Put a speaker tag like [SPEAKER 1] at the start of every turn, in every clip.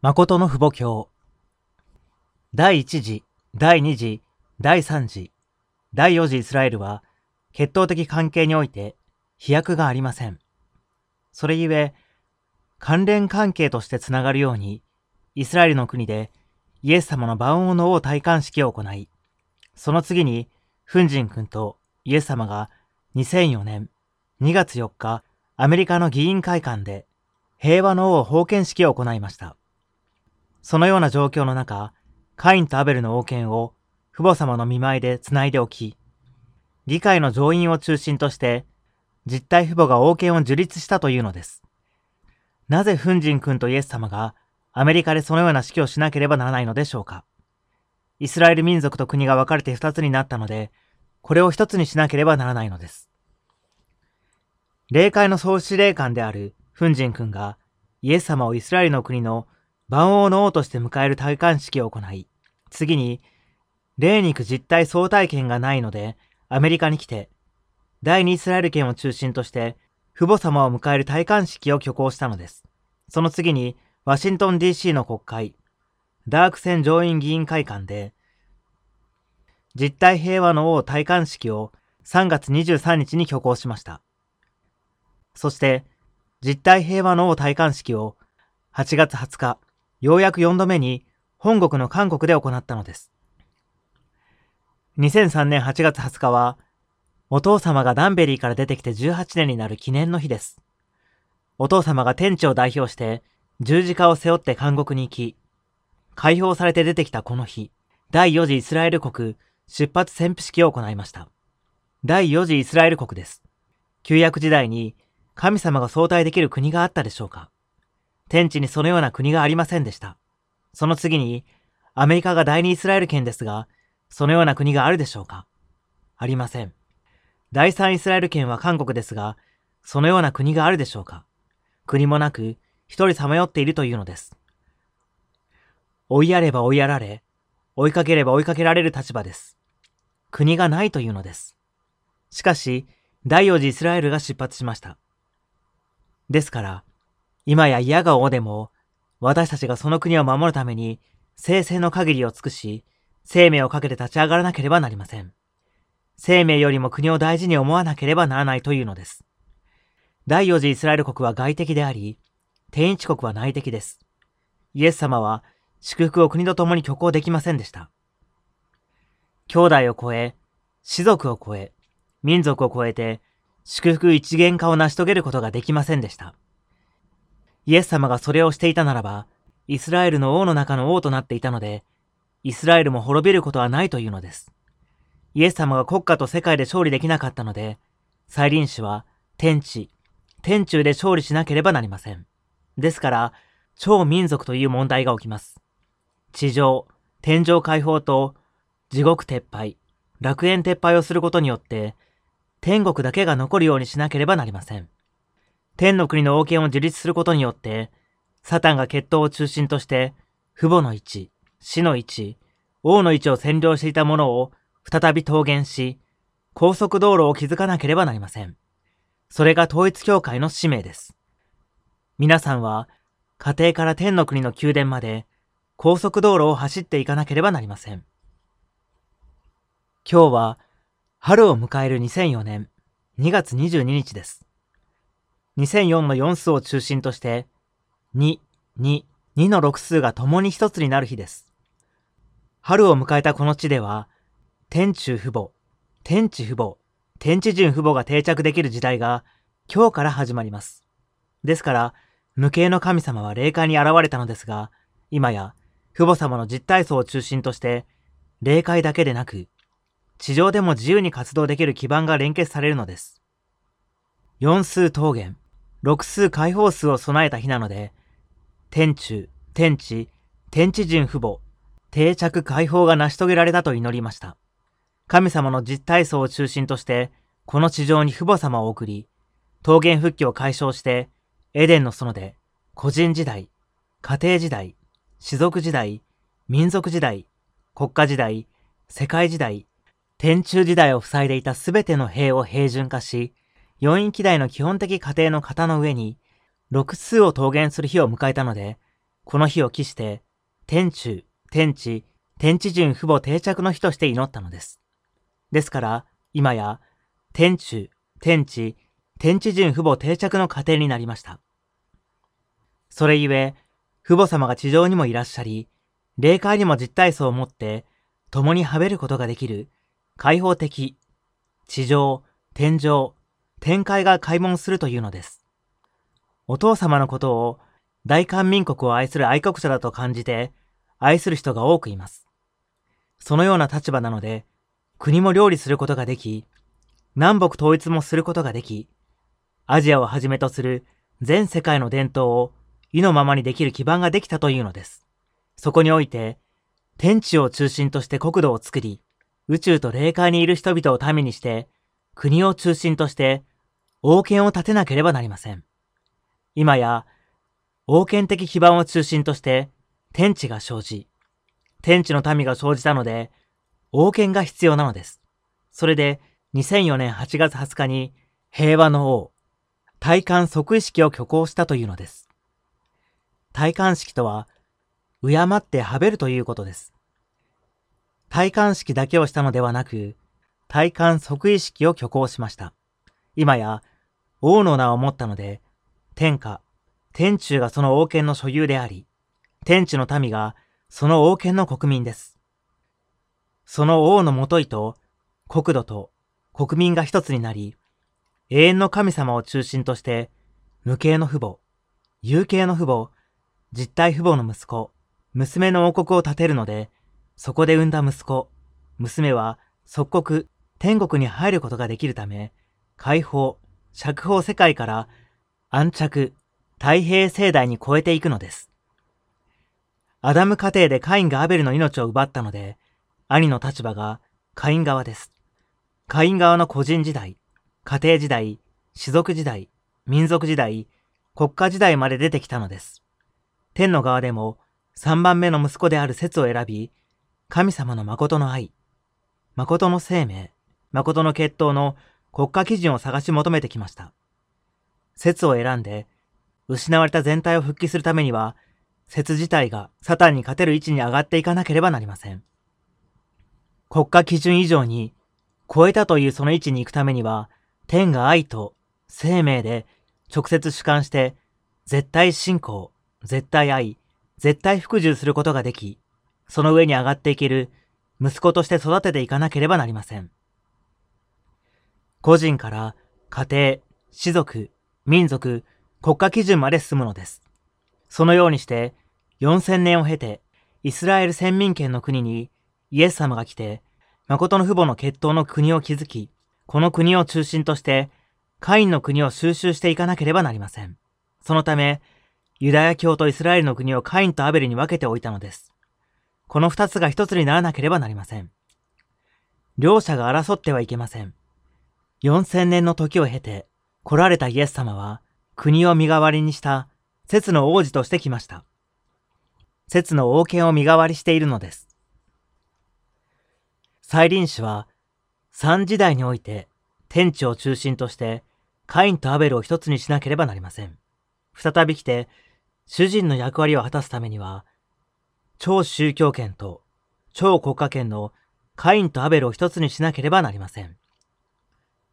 [SPEAKER 1] 誠の父母教。第1次、第2次、第3次、第4次イスラエルは、血統的関係において飛躍がありません。それゆえ、関連関係としてつながるように、イスラエルの国でイエス様の万王の王戴冠式を行い、その次に、フンジン君とイエス様が2004年2月4日、アメリカの議員会館で平和の王封建式を行いました。そのような状況の中、カインとアベルの王権を父母様の見舞いで繋いでおき、議会の上院を中心として、実体父母が王権を樹立したというのです。なぜフンジン君とイエス様がアメリカでそのような指揮をしなければならないのでしょうか。イスラエル民族と国が分かれて二つになったので、これを一つにしなければならないのです。霊界の総司令官であるフンジン君がイエス様をイスラエルの国の万王の王として迎える戴冠式を行い、次に、霊肉実体相対権がないので、アメリカに来て、第二イスラエル圏を中心として、父母様を迎える戴冠式を挙行したのです。その次に、ワシントン DC の国会、ダークセン上院議員会館で、実体平和の王戴冠式を3月23日に挙行しました。そして、実体平和の王戴冠式を8月20日、ようやく4度目に本国の韓国で行ったのです。2003年8月20日は、お父様がダンベリーから出てきて18年になる記念の日です。お父様が天地を代表して十字架を背負って監獄に行き、解放されて出てきたこの日、第4次イスラエル国出発潜伏式を行いました。第4次イスラエル国です。旧約時代に神様が相対できる国があったでしょうか天地にそのような国がありませんでした。その次に、アメリカが第二イスラエル圏ですが、そのような国があるでしょうか？ありません。第三イスラエル圏は韓国ですが、そのような国があるでしょうか？国もなく、一人さまよっているというのです。追いやれば追いやられ、追いかければ追いかけられる立場です。国がないというのです。しかし、第四次イスラエルが出発しました。ですから、今や嫌が王でも、私たちがその国を守るために、生成の限りを尽くし、生命をかけて立ち上がらなければなりません。生命よりも国を大事に思わなければならないというのです。第四次イスラエル国は外敵であり、天一国は内敵です。イエス様は祝福を国と共に挙行できませんでした。兄弟を超え、士族を超え、民族を超えて、祝福一元化を成し遂げることができませんでした。イエス様がそれをしていたならば、イスラエルの王の中の王となっていたので、イスラエルも滅びることはないというのです。イエス様が国家と世界で勝利できなかったので、再臨死は天地、天中で勝利しなければなりません。ですから、超民族という問題が起きます。地上、天上解放と地獄撤廃、楽園撤廃をすることによって、天国だけが残るようにしなければなりません。天の国の王権を樹立することによって、サタンが血統を中心として、父母の位置、死の位置、王の位置を占領していたものを再び桃源し、高速道路を築かなければなりません。それが統一教会の使命です。皆さんは、家庭から天の国の宮殿まで、高速道路を走っていかなければなりません。今日は、春を迎える2004年2月22日です。2004の4数を中心として、2、2、2の6数が共に一つになる日です。春を迎えたこの地では、天中父母、天地父母、天地人父母が定着できる時代が今日から始まります。ですから、無形の神様は霊界に現れたのですが、今や父母様の実体層を中心として、霊界だけでなく、地上でも自由に活動できる基盤が連結されるのです。四数桃源、六数解放数を備えた日なので、天中、天地、天地人父母、定着解放が成し遂げられたと祈りました。神様の実体層を中心として、この地上に父母様を送り、桃源復帰を解消して、エデンの園で、個人時代、家庭時代、士族時代、民族時代、国家時代、世界時代、天中時代を塞いでいたすべての兵を平準化し、四位機代の基本的過程の型の上に、六数を桃源する日を迎えたので、この日を期して、天中、天地、天地順父母定着の日として祈ったのです。ですから、今や、天中、天地、天地順父母定着の過程になりました。それゆえ、父母様が地上にもいらっしゃり、霊界にも実体層を持って、共にはべることができる、開放的、地上、天上、天界が開門するというのです。お父様のことを大韓民国を愛する愛国者だと感じて愛する人が多くいます。そのような立場なので、国も料理することができ、南北統一もすることができ、アジアをはじめとする全世界の伝統を意のままにできる基盤ができたというのです。そこにおいて、天地を中心として国土を作り、宇宙と霊界にいる人々を民にして、国を中心として王権を立てなければなりません。今や、王権的基盤を中心として天地が生じ、天地の民が生じたので、王権が必要なのです。それで、2004年8月20日に平和の王、体感即位式を挙行したというのです。体感式とは、敬ってはべるということです。体感式だけをしたのではなく、体感即位式を挙行しました。今や王の名を持ったので、天下、天中がその王権の所有であり、天地の民がその王権の国民です。その王のもといと国土と国民が一つになり、永遠の神様を中心として、無形の父母、有形の父母、実体父母の息子、娘の王国を建てるので、そこで産んだ息子、娘は即刻天国に入ることができるため、解放、釈放世界から安着、太平盛大に超えていくのです。アダム家庭でカインがアベルの命を奪ったので、兄の立場がカイン側です。カイン側の個人時代、家庭時代、士族時代、民族時代、国家時代まで出てきたのです。天の側でも3番目の息子である説を選び、神様の誠の愛、誠の生命、誠の血統の国家基準を探し求めてきました。説を選んで、失われた全体を復帰するためには、説自体がサタンに勝てる位置に上がっていかなければなりません。国家基準以上に超えたというその位置に行くためには、天が愛と生命で直接主観して絶対信仰、絶対愛、絶対服従することができ、その上に上がっていける息子として育てていかなければなりません。個人から家庭、士族、民族、国家基準まで進むのです。そのようにして4000年を経てイスラエル先民権の国にイエス様が来て誠の父母の血統の国を築き、この国を中心としてカインの国を収集していかなければなりません。そのため、ユダヤ教とイスラエルの国をカインとアベルに分けておいたのです。この二つが一つにならなければなりません。両者が争ってはいけません。4000年の時を経て来られたイエス様は国を身代わりにした節の王子として来ました。節の王権を身代わりしているのです。再臨史は三時代において天地を中心としてカインとアベルを一つにしなければなりません。再び来て主人の役割を果たすためには超宗教権と超国家権のカインとアベルを一つにしなければなりません。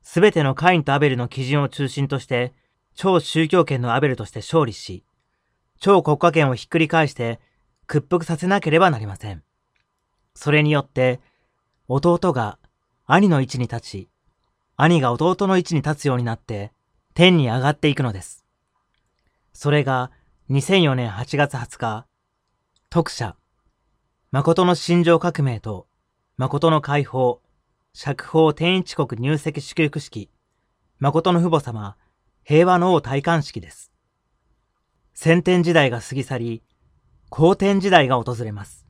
[SPEAKER 1] すべてのカインとアベルの基準を中心として、超宗教権のアベルとして勝利し、超国家権をひっくり返して屈服させなければなりません。それによって、弟が兄の位置に立ち、兄が弟の位置に立つようになって、天に上がっていくのです。それが2004年8月20日、特赦、誠の心情革命と誠の解放、釈放天一国入籍祝福式、誠の父母様、平和の王戴冠式です。先天時代が過ぎ去り、後天時代が訪れます。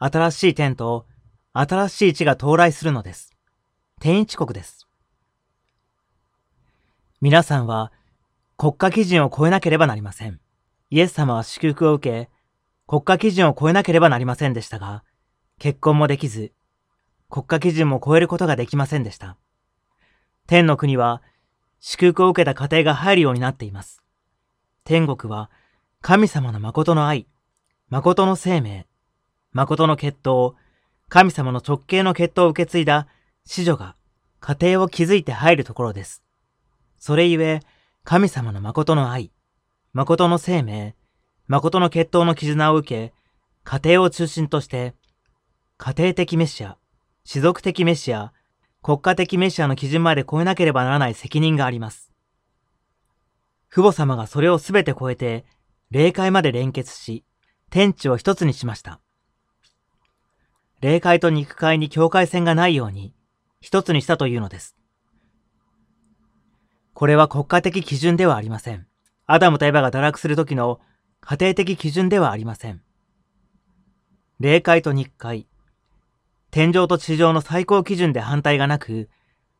[SPEAKER 1] 新しい天と新しい地が到来するのです。天一国です。皆さんは国家基準を超えなければなりません。イエス様は祝福を受け、国家基準を超えなければなりませんでしたが、結婚もできず、国家基準も超えることができませんでした。天の国は、祝福を受けた家庭が入るようになっています。天国は、神様の誠の愛、誠の生命、誠の血統、神様の直系の血統を受け継いだ子女が家庭を築いて入るところです。それゆえ、神様の誠の愛、誠の生命、誠の血統の絆を受け、家庭を中心として、家庭的メシア、士族的メシア、国家的メシアの基準まで超えなければならない責任があります。父母様がそれをすべて超えて、霊界まで連結し、天地を一つにしました。霊界と肉界に境界線がないように、一つにしたというのです。これは国家的基準ではありません。アダムとエバが堕落する時の家庭的基準ではありません。霊界と肉界、天井と地上の最高基準で反対がなく、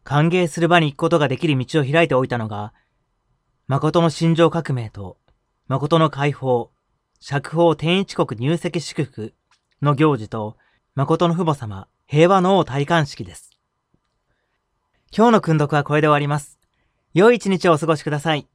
[SPEAKER 1] 歓迎する場に行くことができる道を開いておいたのが、誠の心情革命と、誠の解放、釈放天一国入籍祝福の行事と、誠の父母様、平和の王体感式です。今日の訓読はこれで終わります。良い一日をお過ごしください。